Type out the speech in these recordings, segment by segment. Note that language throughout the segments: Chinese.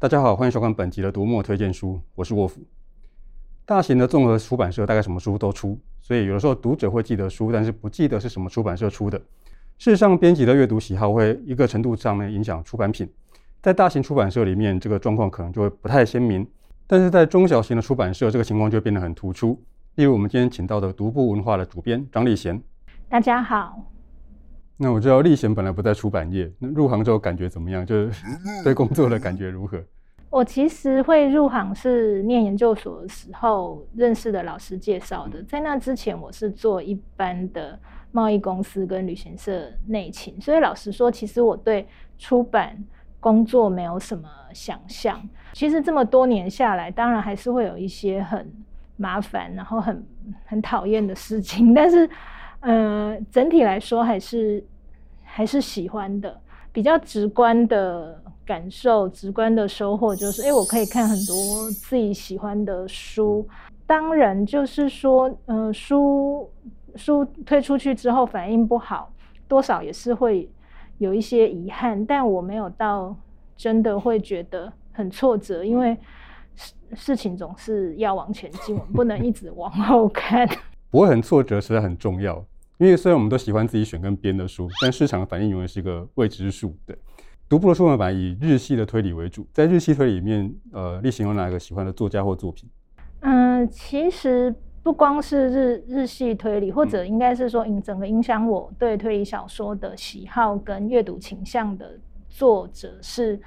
大家好，欢迎收看本集的读墨推荐书，我是沃夫。大型的综合出版社大概什么书都出，所以有的时候读者会记得书，但是不记得是什么出版社出的。事实上，编辑的阅读喜好会一个程度上面影响出版品。在大型出版社里面，这个状况可能就会不太鲜明，但是在中小型的出版社，这个情况就变得很突出。例如，我们今天请到的独步文化的主编张立贤。大家好。那我知道历险本来不在出版业，那入行之后感觉怎么样？就是对工作的感觉如何？我其实会入行是念研究所的时候认识的老师介绍的，在那之前我是做一般的贸易公司跟旅行社内勤，所以老实说，其实我对出版工作没有什么想象。其实这么多年下来，当然还是会有一些很麻烦，然后很很讨厌的事情，但是。呃，整体来说还是还是喜欢的。比较直观的感受、直观的收获就是，哎，我可以看很多自己喜欢的书。当然，就是说，呃，书书推出去之后反应不好，多少也是会有一些遗憾。但我没有到真的会觉得很挫折，因为事事情总是要往前进，我们不能一直往后看。不会很挫折，实在很重要。因为虽然我们都喜欢自己选跟编的书，但市场的反应永远是一个未知数。对，独步的出版版以日系的推理为主，在日系推理里面，呃，例行有哪个喜欢的作家或作品？嗯，其实不光是日日系推理，或者应该是说影整个影响我对推理小说的喜好跟阅读倾向的作者是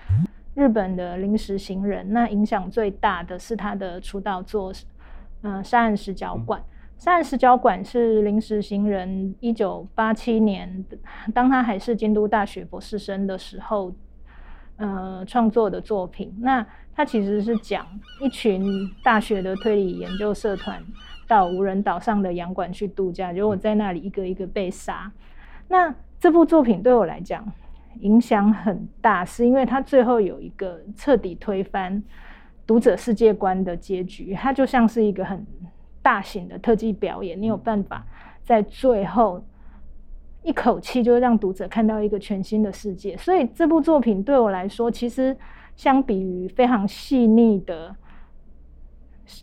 日本的临时行人。那影响最大的是他的出道作，嗯，《杀人十角馆》。《杀人十角馆》是临时行人一九八七年，当他还是京都大学博士生的时候，呃，创作的作品。那他其实是讲一群大学的推理研究社团到无人岛上的洋馆去度假，结果在那里一个一个被杀。那这部作品对我来讲影响很大，是因为他最后有一个彻底推翻读者世界观的结局，它就像是一个很。大型的特技表演，你有办法在最后一口气就让读者看到一个全新的世界。所以这部作品对我来说，其实相比于非常细腻的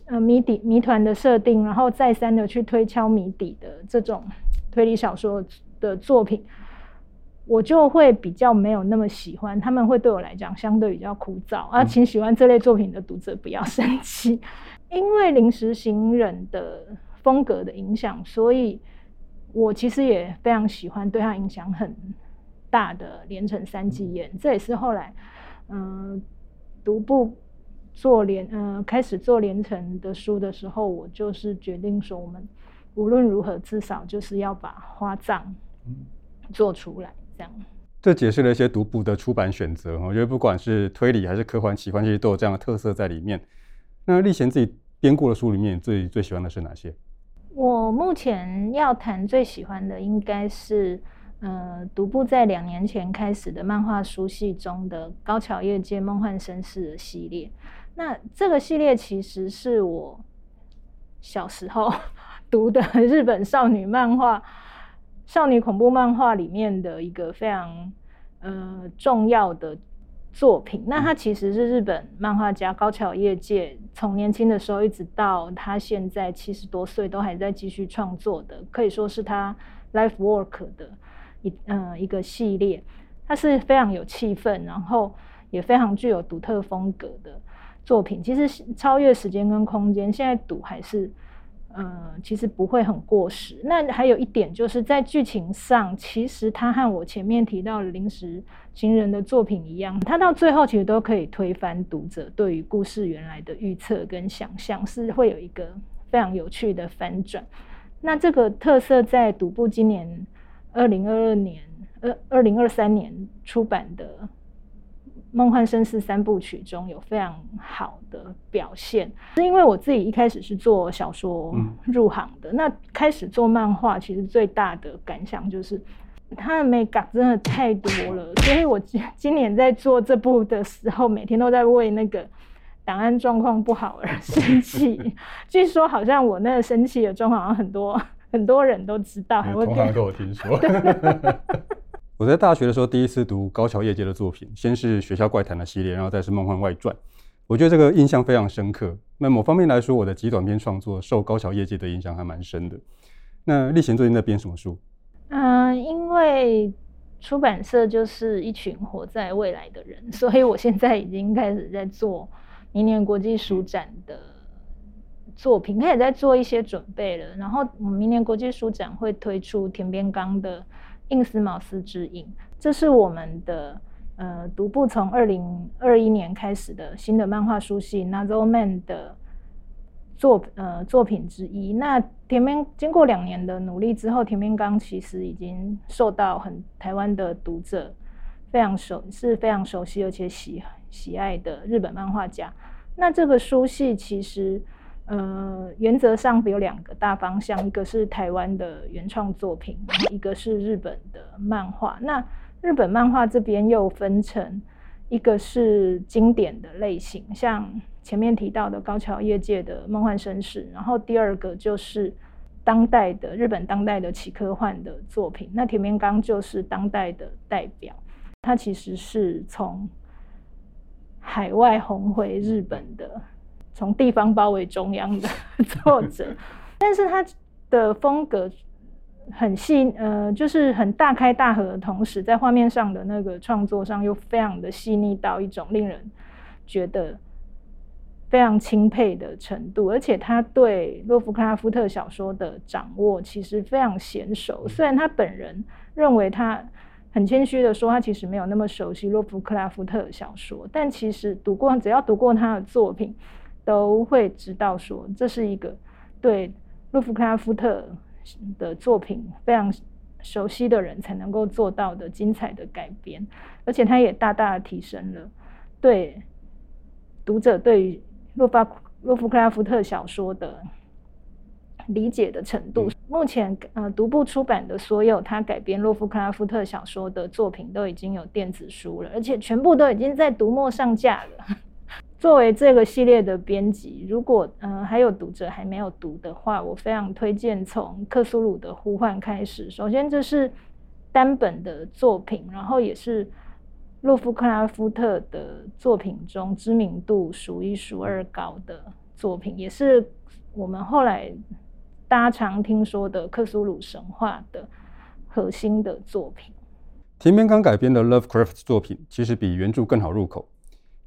呃谜底谜团的设定，然后再三的去推敲谜底的这种推理小说的作品，我就会比较没有那么喜欢。他们会对我来讲相对比较枯燥啊，请喜欢这类作品的读者不要 生气。因为临时行人的风格的影响，所以我其实也非常喜欢对他影响很大的连城三季彦。这也是后来，嗯、呃，独步做连，嗯、呃，开始做连城的书的时候，我就是决定说，我们无论如何，至少就是要把花葬做出来，这样。这解释了一些独步的出版选择。我觉得不管是推理还是科幻、奇幻，其实都有这样的特色在里面。那立贤自己编过的书里面，最最喜欢的是哪些？我目前要谈最喜欢的，应该是呃，独步在两年前开始的漫画书系中的《高桥叶介梦幻绅士》的系列。那这个系列其实是我小时候 读的日本少女漫画、少女恐怖漫画里面的一个非常呃重要的。作品，那它其实是日本漫画家高桥业界从年轻的时候一直到他现在七十多岁都还在继续创作的，可以说是他 life work 的一嗯、呃、一个系列。它是非常有气氛，然后也非常具有独特风格的作品。其实超越时间跟空间，现在读还是。呃，其实不会很过时。那还有一点就是在剧情上，其实他和我前面提到的临时行人的作品一样，他到最后其实都可以推翻读者对于故事原来的预测跟想象，是会有一个非常有趣的反转。那这个特色在独步今年二零二二年、二二零二三年出版的。《梦幻绅士三部曲》中有非常好的表现，是因为我自己一开始是做小说入行的，嗯、那开始做漫画，其实最大的感想就是它的美感真的太多了，所以我今今年在做这部的时候，每天都在为那个档案状况不好而生气。据说好像我那个生气的状况，好像很多很多人都知道，还会通常都有听说。我在大学的时候第一次读高桥叶介的作品，先是《学校怪谈》的系列，然后再是《梦幻外传》。我觉得这个印象非常深刻。那某方面来说，我的极短篇创作受高桥叶介的影响还蛮深的。那立贤最近在编什么书？嗯、因为出版社就是一群活在未来的人，所以我现在已经开始在做明年国际书展的作品，开始在做一些准备了。然后我们明年国际书展会推出田边刚的。印丝茅斯之影，这是我们的呃独步从二零二一年开始的新的漫画书系 Nazo Man 的作呃作品之一。那田边经过两年的努力之后，田边刚其实已经受到很台湾的读者非常熟，是非常熟悉而且喜喜爱的日本漫画家。那这个书系其实。呃，原则上有两个大方向，一个是台湾的原创作品，一个是日本的漫画。那日本漫画这边又分成一个是经典的类型，像前面提到的高桥业界的《梦幻绅士》，然后第二个就是当代的日本当代的奇科幻的作品。那田边刚就是当代的代表，他其实是从海外红回日本。从地方包围中央的 作者，但是他的风格很细，呃，就是很大开大合的同时，在画面上的那个创作上又非常的细腻到一种令人觉得非常钦佩的程度，而且他对洛夫克拉夫特小说的掌握其实非常娴熟。虽然他本人认为他很谦虚的说，他其实没有那么熟悉洛夫克拉夫特小说，但其实读过，只要读过他的作品。都会知道说，这是一个对洛夫克拉夫特的作品非常熟悉的人才能够做到的精彩的改编，而且它也大大的提升了对读者对于洛巴洛夫克拉夫特小说的理解的程度。目前呃，独步出版的所有他改编洛夫克拉夫特小说的作品都已经有电子书了，而且全部都已经在读墨上架了。作为这个系列的编辑，如果呃还有读者还没有读的话，我非常推荐从《克苏鲁的呼唤》开始。首先，这是单本的作品，然后也是洛夫克拉夫特的作品中知名度数一数二高的作品，也是我们后来大家常听说的克苏鲁神话的核心的作品。田边刚改编的 Lovecraft 作品，其实比原著更好入口。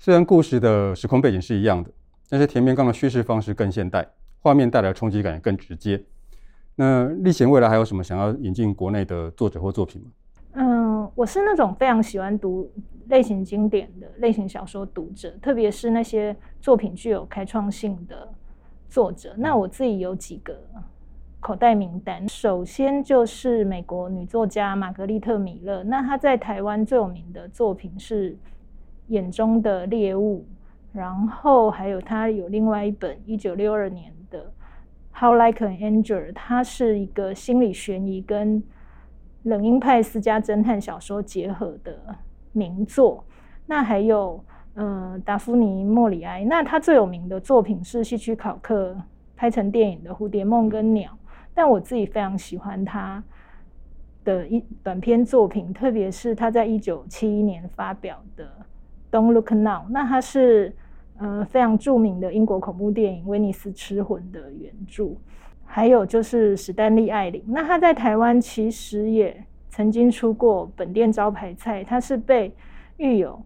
虽然故事的时空背景是一样的，但是田边刚的叙事方式更现代，画面带来的冲击感也更直接。那历险未来还有什么想要引进国内的作者或作品吗？嗯，我是那种非常喜欢读类型经典的类型小说读者，特别是那些作品具有开创性的作者。那我自己有几个口袋名单，首先就是美国女作家玛格丽特·米勒，那她在台湾最有名的作品是。眼中的猎物，然后还有他有另外一本一九六二年的《How Like an Angel》，它是一个心理悬疑跟冷硬派私家侦探小说结合的名作。那还有呃达芙妮·莫里埃，那他最有名的作品是希区考克拍成电影的《蝴蝶梦》跟《鸟》，但我自己非常喜欢他的一短篇作品，特别是他在一九七一年发表的。Don't Look Now，那它是呃非常著名的英国恐怖电影《威尼斯吃魂》的原著，还有就是史丹利·艾琳，那他在台湾其实也曾经出过本店招牌菜，他是被誉有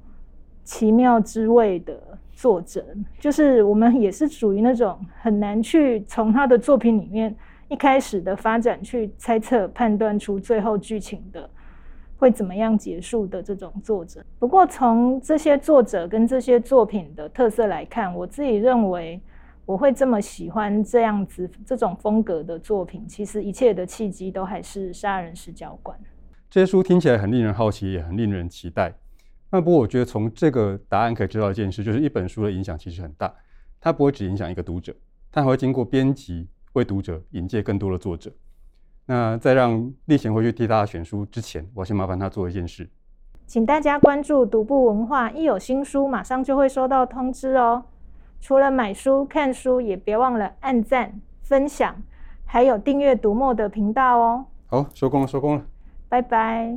奇妙之味的作者，就是我们也是属于那种很难去从他的作品里面一开始的发展去猜测判断出最后剧情的。会怎么样结束的这种作者。不过从这些作者跟这些作品的特色来看，我自己认为我会这么喜欢这样子这种风格的作品，其实一切的契机都还是杀人史教官。这些书听起来很令人好奇，也很令人期待。那不过我觉得从这个答案可以知道一件事，就是一本书的影响其实很大，它不会只影响一个读者，它还会经过编辑为读者引荐更多的作者。那在让立贤回去替大家选书之前，我先麻烦他做一件事，请大家关注独步文化，一有新书马上就会收到通知哦。除了买书、看书，也别忘了按赞、分享，还有订阅读墨的频道哦。好，收工了，收工了，拜拜。